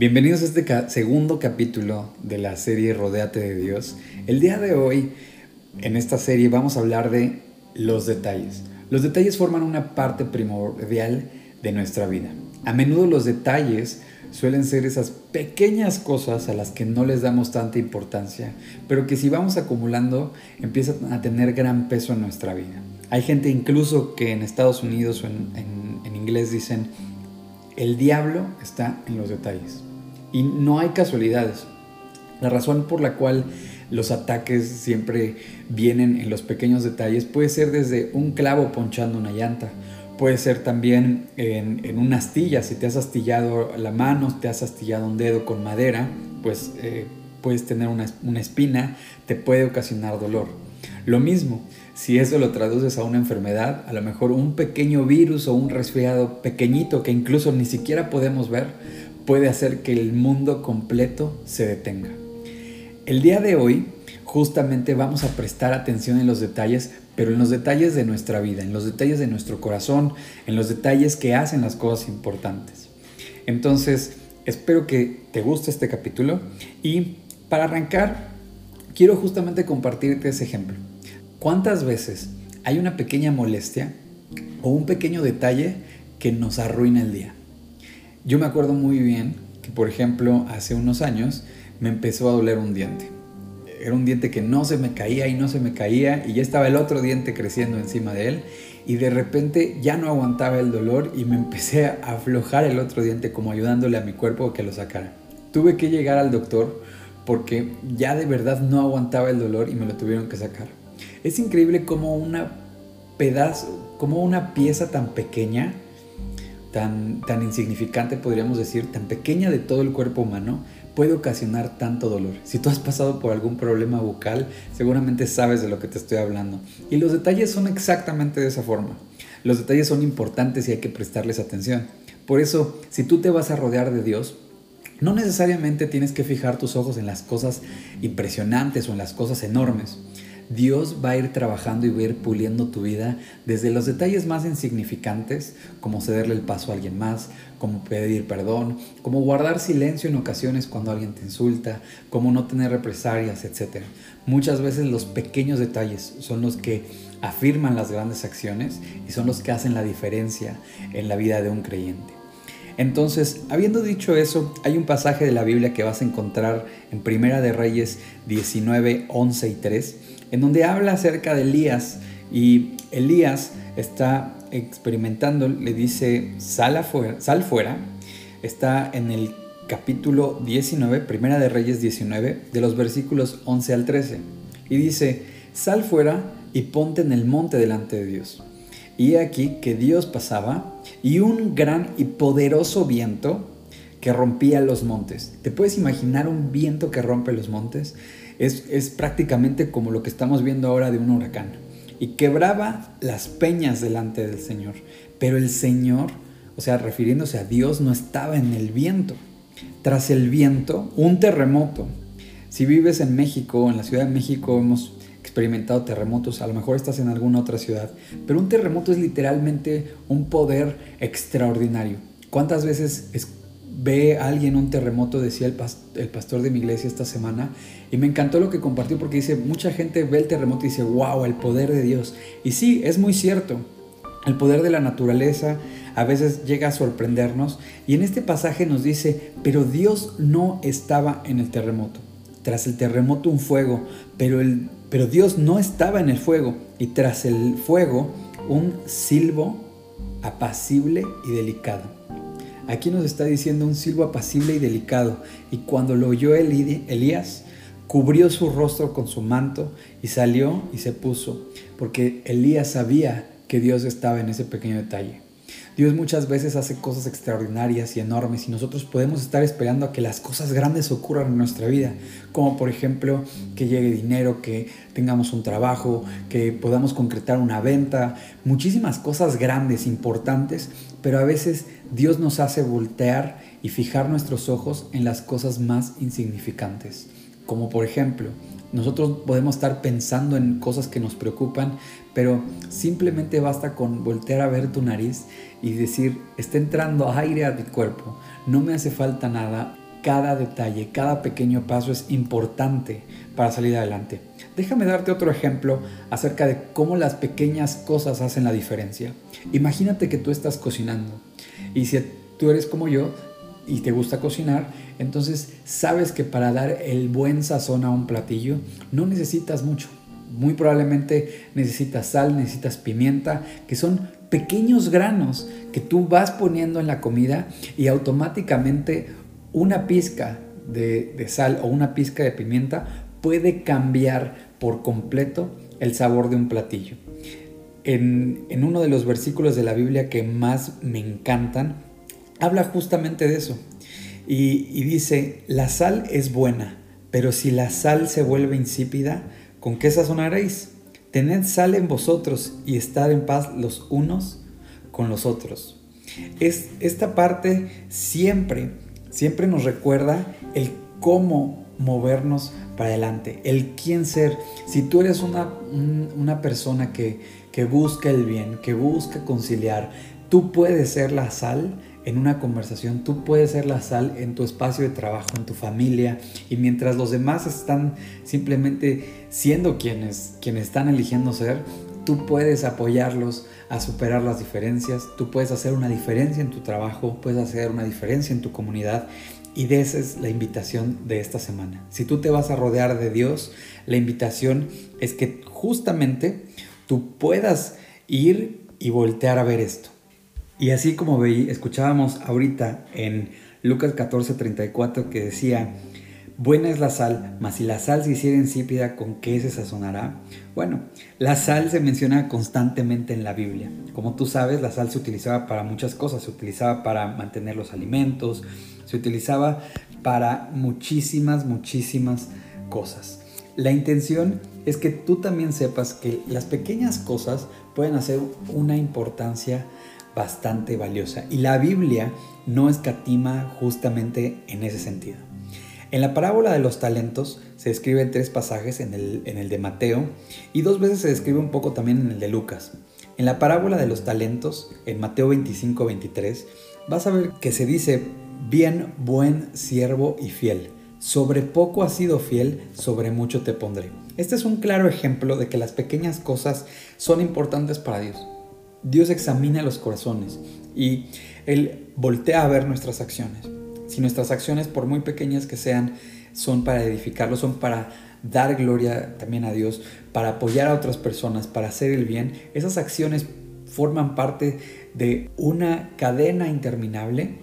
Bienvenidos a este segundo capítulo de la serie Rodéate de Dios. El día de hoy, en esta serie, vamos a hablar de los detalles. Los detalles forman una parte primordial de nuestra vida. A menudo los detalles suelen ser esas pequeñas cosas a las que no les damos tanta importancia, pero que si vamos acumulando empiezan a tener gran peso en nuestra vida. Hay gente incluso que en Estados Unidos o en, en inglés dicen, el diablo está en los detalles. Y no hay casualidades. La razón por la cual los ataques siempre vienen en los pequeños detalles puede ser desde un clavo ponchando una llanta, puede ser también en, una astilla, si te has astillado la mano, te has astillado un dedo con madera, pues eh, puedes tener una, una espina, te puede ocasionar dolor. Lo mismo, si eso lo traduces a una enfermedad, a lo mejor un pequeño virus o un resfriado pequeñito que incluso ni siquiera podemos ver, puede hacer que el mundo completo se detenga. El día de hoy justamente vamos a prestar atención en los detalles, pero en los detalles de nuestra vida, en los detalles de nuestro corazón, en los detalles que hacen las cosas importantes. Entonces, espero que te guste este capítulo y para arrancar, quiero justamente compartirte ese ejemplo. ¿Cuántas veces hay una pequeña molestia o un pequeño detalle que nos arruina el día? Yo me acuerdo muy bien que, por ejemplo, hace unos años me empezó a doler un diente. Era un diente que no se me caía y no se me caía y ya estaba el otro diente creciendo encima de él y de repente ya no aguantaba el dolor y me empecé a aflojar el otro diente como ayudándole a mi cuerpo que lo sacara. Tuve que llegar al doctor porque ya de verdad no aguantaba el dolor y me lo tuvieron que sacar. Es increíble como una pedazo, como una pieza tan pequeña tan, tan insignificante, podríamos decir, tan pequeña de todo el cuerpo humano, puede ocasionar tanto dolor. Si tú has pasado por algún problema bucal, seguramente sabes de lo que te estoy hablando. Y los detalles son exactamente de esa forma. Los detalles son importantes y hay que prestarles atención. Por eso, si tú te vas a rodear de Dios, no necesariamente tienes que fijar tus ojos en las cosas impresionantes o en las cosas enormes. Dios va a ir trabajando y va a ir puliendo tu vida desde los detalles más insignificantes, como cederle el paso a alguien más, como pedir perdón, como guardar silencio en ocasiones cuando alguien te insulta, como no tener represalias, etc. Muchas veces los pequeños detalles son los que afirman las grandes acciones y son los que hacen la diferencia en la vida de un creyente. Entonces, habiendo dicho eso, hay un pasaje de la Biblia que vas a encontrar en Primera de Reyes 19, 11 y 3, en donde habla acerca de Elías y Elías está experimentando, le dice, sal, sal fuera, está en el capítulo 19, Primera de Reyes 19, de los versículos 11 al 13, y dice, sal fuera y ponte en el monte delante de Dios. Y aquí que Dios pasaba y un gran y poderoso viento que rompía los montes. ¿Te puedes imaginar un viento que rompe los montes? Es, prácticamente como lo que estamos viendo ahora de un huracán. Y quebraba las peñas delante del Señor. Pero el Señor, o sea, refiriéndose a Dios, no estaba en el viento. Tras el viento, un terremoto. Si vives en México, en la Ciudad de México, hemos experimentado terremotos, a lo mejor estás en alguna otra ciudad, pero un terremoto es literalmente un poder extraordinario. ¿Cuántas veces ve a alguien un terremoto, decía el, pastor de mi iglesia esta semana, y me encantó lo que compartió porque dice, mucha gente ve el terremoto y dice, wow, el poder de Dios. Y sí, es muy cierto, el poder de la naturaleza a veces llega a sorprendernos, y en este pasaje nos dice, pero Dios no estaba en el terremoto. Tras el terremoto un fuego, pero, el, pero Dios no estaba en el fuego, y tras el fuego un silbo apacible y delicado. Aquí nos está diciendo un silbo apacible y delicado. Y cuando lo oyó Elías, cubrió su rostro con su manto y salió y se puso, porque Elías sabía que Dios estaba en ese pequeño detalle. Dios muchas veces hace cosas extraordinarias y enormes y nosotros podemos estar esperando a que las cosas grandes ocurran en nuestra vida, como por ejemplo que llegue dinero, que tengamos un trabajo, que podamos concretar una venta, muchísimas cosas grandes, importantes, pero a veces Dios nos hace voltear y fijar nuestros ojos en las cosas más insignificantes, como por ejemplo nosotros podemos estar pensando en cosas que nos preocupan, pero simplemente basta con voltear a ver tu nariz y decir, está entrando aire a mi cuerpo, no me hace falta nada, cada detalle, cada pequeño paso es importante para salir adelante. Déjame darte otro ejemplo acerca de cómo las pequeñas cosas hacen la diferencia. Imagínate que tú estás cocinando y si tú eres como yo y te gusta cocinar, entonces sabes que para dar el buen sazón a un platillo no necesitas mucho. Muy probablemente necesitas sal, necesitas pimienta, que son pequeños granos que tú vas poniendo en la comida y automáticamente una pizca de, sal o una pizca de pimienta puede cambiar por completo el sabor de un platillo. En, uno de los versículos de la Biblia que más me encantan, habla justamente de eso. Y, y dice, la sal es buena, pero si la sal se vuelve insípida, ¿con qué sazonaréis? Tened sal en vosotros y estad en paz los unos con los otros. Es, esta parte siempre, siempre nos recuerda el cómo movernos para adelante, el quién ser. Si tú eres una, una persona que, que busca el bien, que busca conciliar, tú puedes ser la sal en una conversación, tú puedes ser la sal en tu espacio de trabajo, en tu familia, y mientras los demás están simplemente siendo quienes, quienes están eligiendo ser, tú puedes apoyarlos a superar las diferencias, tú puedes hacer una diferencia en tu trabajo, puedes hacer una diferencia en tu comunidad, y de esa es la invitación de esta semana. Si tú te vas a rodear de Dios, la invitación es que justamente tú puedas ir y voltear a ver esto y así como veí, escuchábamos ahorita en Lucas 14:34 que decía, buena es la sal, mas si la sal se hiciera insípida, ¿con qué se sazonará? Bueno, la sal se menciona constantemente en la Biblia. Como tú sabes, la sal se utilizaba para muchas cosas, se utilizaba para mantener los alimentos, se utilizaba para muchísimas, muchísimas cosas. La intención es que tú también sepas que las pequeñas cosas pueden hacer una importancia bastante valiosa. Y la Biblia no escatima justamente en ese sentido. En la parábola de los talentos se describen tres pasajes en el, en el de Mateo y dos veces se describe un poco también en el de Lucas. En la parábola de los talentos, en Mateo 25, 23, vas a ver que se dice, bien, buen siervo y fiel. Sobre poco has sido fiel, sobre mucho te pondré. Este es un claro ejemplo de que las pequeñas cosas son importantes para Dios. Dios examina los corazones y Él voltea a ver nuestras acciones. Si nuestras acciones, por muy pequeñas que sean, son para edificarlo, son para dar gloria también a Dios, para apoyar a otras personas, para hacer el bien, esas acciones forman parte de una cadena interminable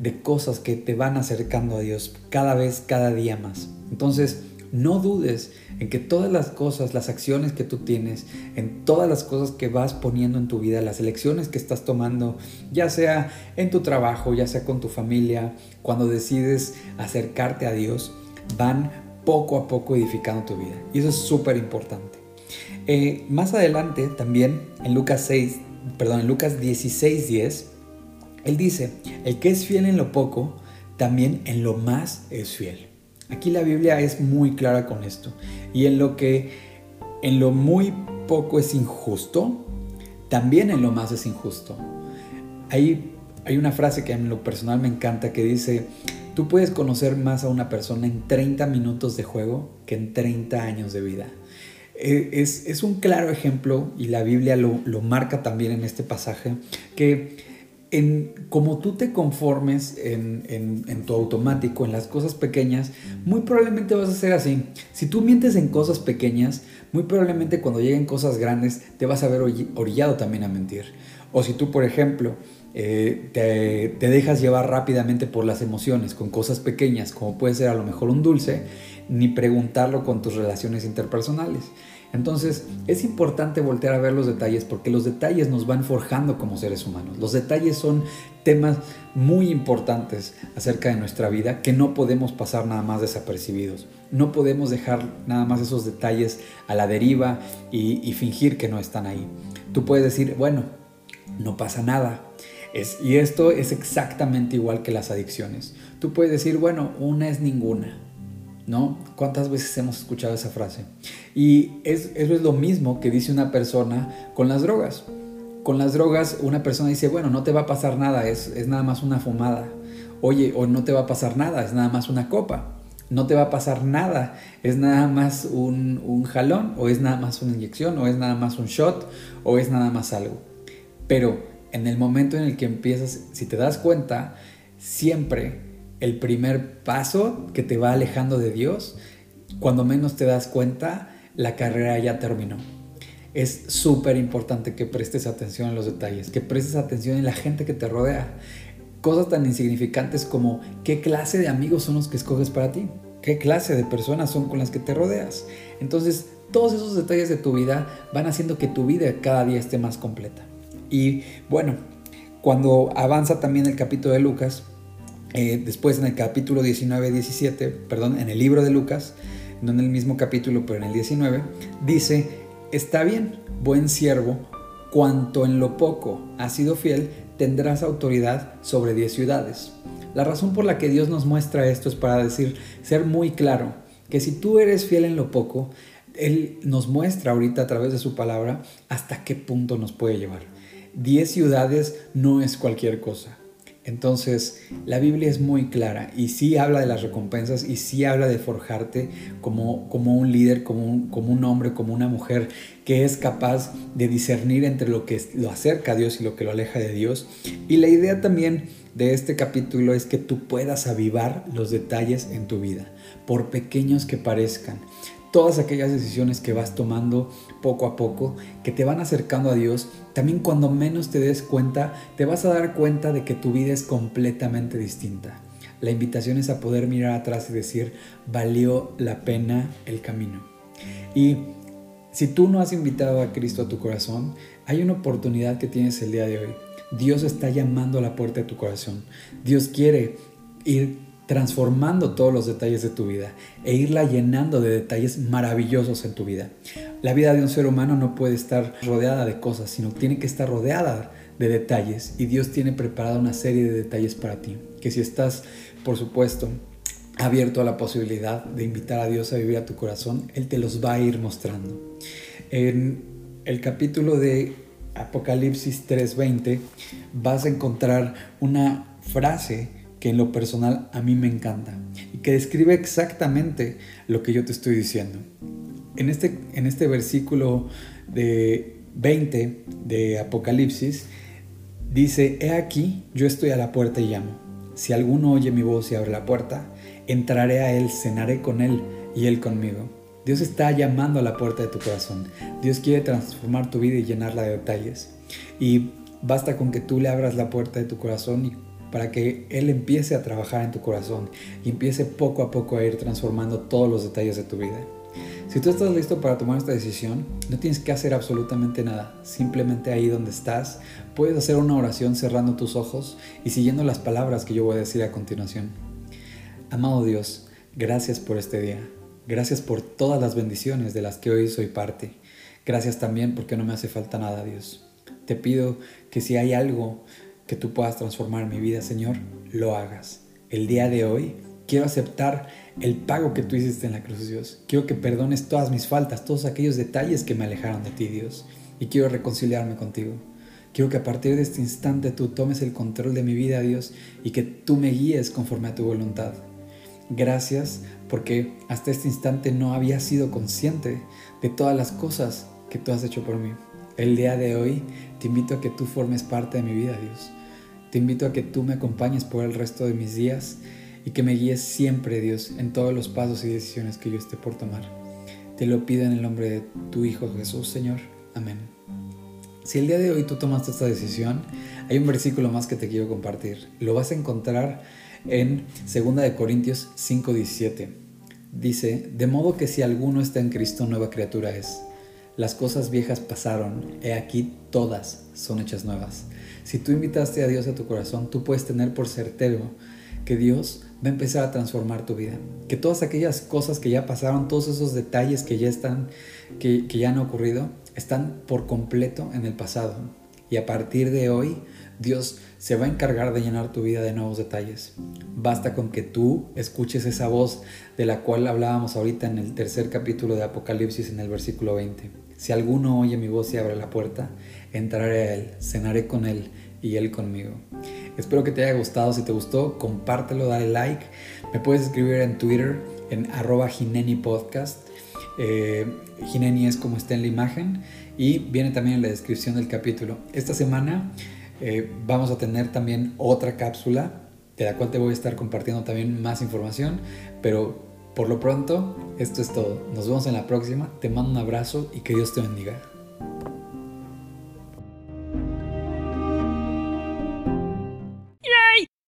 de cosas que te van acercando a Dios cada vez, cada día más. Entonces, no dudes en que todas las cosas, las acciones que tú tienes, en todas las cosas que vas poniendo en tu vida, las elecciones que estás tomando, ya sea en tu trabajo, ya sea con tu familia, cuando decides acercarte a Dios, van poco a poco edificando tu vida. Y eso es súper importante. Eh, más adelante, también en Lucas 6, perdón, en Lucas 16, 10, él dice, el que es fiel en lo poco, también en lo más es fiel. Aquí la Biblia es muy clara con esto. Y en lo que en lo muy poco es injusto, también en lo más es injusto. Hay, hay una frase que en lo personal me encanta que dice, tú puedes conocer más a una persona en 30 minutos de juego que en 30 años de vida. E, es, es un claro ejemplo, y la Biblia lo, lo marca también en este pasaje, que en como tú te conformes en, tu automático, en las cosas pequeñas, muy probablemente vas a ser así. Si tú mientes en cosas pequeñas, muy probablemente cuando lleguen cosas grandes te vas a ver orillado también a mentir. O si tú, por ejemplo, eh, te, te, dejas llevar rápidamente por las emociones con cosas pequeñas, como puede ser a lo mejor un dulce, ni preguntarlo con tus relaciones interpersonales. Entonces es importante voltear a ver los detalles porque los detalles nos van forjando como seres humanos. Los detalles son temas muy importantes acerca de nuestra vida que no podemos pasar nada más desapercibidos. No podemos dejar nada más esos detalles a la deriva y, fingir que no están ahí. Tú puedes decir, bueno, no pasa nada. y esto es exactamente igual que las adicciones. Tú puedes decir, bueno, una es ninguna ¿no? ¿Cuántas veces hemos escuchado esa frase? Y es, eso es lo mismo que dice una persona con las drogas. con las drogas una persona dice, bueno, no te va a pasar nada, es, es nada más una fumada. Oye, o no te va a pasar nada, es nada más una copa. No te va a pasar nada, es nada más un, un jalón, o es nada más una inyección, o es nada más un shot, o es nada más algo. Pero en el momento en el que empiezas, si te das cuenta, siempre el primer paso que te va alejando de Dios, cuando menos te das cuenta, la carrera ya terminó. Es súper importante que prestes atención en los detalles, que prestes atención en la gente que te rodea. Cosas tan insignificantes como qué clase de amigos son los que escoges para ti, qué clase de personas son con las que te rodeas. Entonces, todos esos detalles de tu vida van haciendo que tu vida cada día esté más completa. Y bueno, cuando avanza también el capítulo de Lucas, eh, después en el capítulo 19-17, perdón, en el libro de Lucas, no en el mismo capítulo, pero en el 19, dice, está bien, buen siervo, cuanto en lo poco has sido fiel, tendrás autoridad sobre 10 ciudades. La razón por la que Dios nos muestra esto es para decir, ser muy claro, que si tú eres fiel en lo poco, Él nos muestra ahorita a través de su palabra hasta qué punto nos puede llevar. 10 ciudades no es cualquier cosa. Entonces, la Biblia es muy clara y sí habla de las recompensas y sí habla de forjarte como, como un líder, como un, como un hombre, como una mujer que es capaz de discernir entre lo que lo acerca a Dios y lo que lo aleja de Dios. Y la idea también de este capítulo es que tú puedas avivar los detalles en tu vida, por pequeños que parezcan todas aquellas decisiones que vas tomando poco a poco, que te van acercando a Dios, también cuando menos te des cuenta, te vas a dar cuenta de que tu vida es completamente distinta. La invitación es a poder mirar atrás y decir, valió la pena el camino. Y si tú no has invitado a Cristo a tu corazón, hay una oportunidad que tienes el día de hoy. Dios está llamando a la puerta de tu corazón. Dios quiere ir transformando todos los detalles de tu vida e irla llenando de detalles maravillosos en tu vida. La vida de un ser humano no puede estar rodeada de cosas, sino tiene que estar rodeada de detalles y Dios tiene preparada una serie de detalles para ti, que si estás, por supuesto, abierto a la posibilidad de invitar a Dios a vivir a tu corazón, Él te los va a ir mostrando. En el capítulo de Apocalipsis 3:20 vas a encontrar una frase que en lo personal a mí me encanta y que describe exactamente lo que yo te estoy diciendo. En este, en este versículo de 20 de Apocalipsis dice, he aquí, yo estoy a la puerta y llamo. Si alguno oye mi voz y abre la puerta, entraré a él, cenaré con él y él conmigo. Dios está llamando a la puerta de tu corazón. Dios quiere transformar tu vida y llenarla de detalles. Y basta con que tú le abras la puerta de tu corazón y para que Él empiece a trabajar en tu corazón y empiece poco a poco a ir transformando todos los detalles de tu vida. Si tú estás listo para tomar esta decisión, no tienes que hacer absolutamente nada. Simplemente ahí donde estás, puedes hacer una oración cerrando tus ojos y siguiendo las palabras que yo voy a decir a continuación. Amado Dios, gracias por este día. Gracias por todas las bendiciones de las que hoy soy parte. Gracias también porque no me hace falta nada, Dios. Te pido que si hay algo que tú puedas transformar mi vida, Señor, lo hagas. El día de hoy quiero aceptar el pago que tú hiciste en la cruz, Dios. Quiero que perdones todas mis faltas, todos aquellos detalles que me alejaron de ti, Dios. Y quiero reconciliarme contigo. Quiero que a partir de este instante tú tomes el control de mi vida, Dios, y que tú me guíes conforme a tu voluntad. Gracias porque hasta este instante no había sido consciente de todas las cosas que tú has hecho por mí. El día de hoy te invito a que tú formes parte de mi vida, Dios. Te invito a que tú me acompañes por el resto de mis días y que me guíes siempre, Dios, en todos los pasos y decisiones que yo esté por tomar. Te lo pido en el nombre de tu Hijo Jesús, Señor. Amén. Si el día de hoy tú tomaste esta decisión, hay un versículo más que te quiero compartir. Lo vas a encontrar en 2 de Corintios 5:17. Dice, "De modo que si alguno está en Cristo, nueva criatura es. Las cosas viejas pasaron, he aquí todas son hechas nuevas." Si tú invitaste a Dios a tu corazón, tú puedes tener por certero que Dios va a empezar a transformar tu vida. Que todas aquellas cosas que ya pasaron, todos esos detalles que ya están, que, que ya han ocurrido, están por completo en el pasado. Y a partir de hoy, Dios se va a encargar de llenar tu vida de nuevos detalles. Basta con que tú escuches esa voz de la cual hablábamos ahorita en el tercer capítulo de Apocalipsis en el versículo 20. Si alguno oye mi voz y abre la puerta, entraré a Él, cenaré con Él y Él conmigo. Espero que te haya gustado, si te gustó, compártelo, dale like. Me puedes escribir en Twitter en arroba Gineni Podcast. Eh, es como está en la imagen y viene también en la descripción del capítulo. Esta semana eh, vamos a tener también otra cápsula de la cual te voy a estar compartiendo también más información, pero por lo pronto esto es todo. Nos vemos en la próxima, te mando un abrazo y que Dios te bendiga.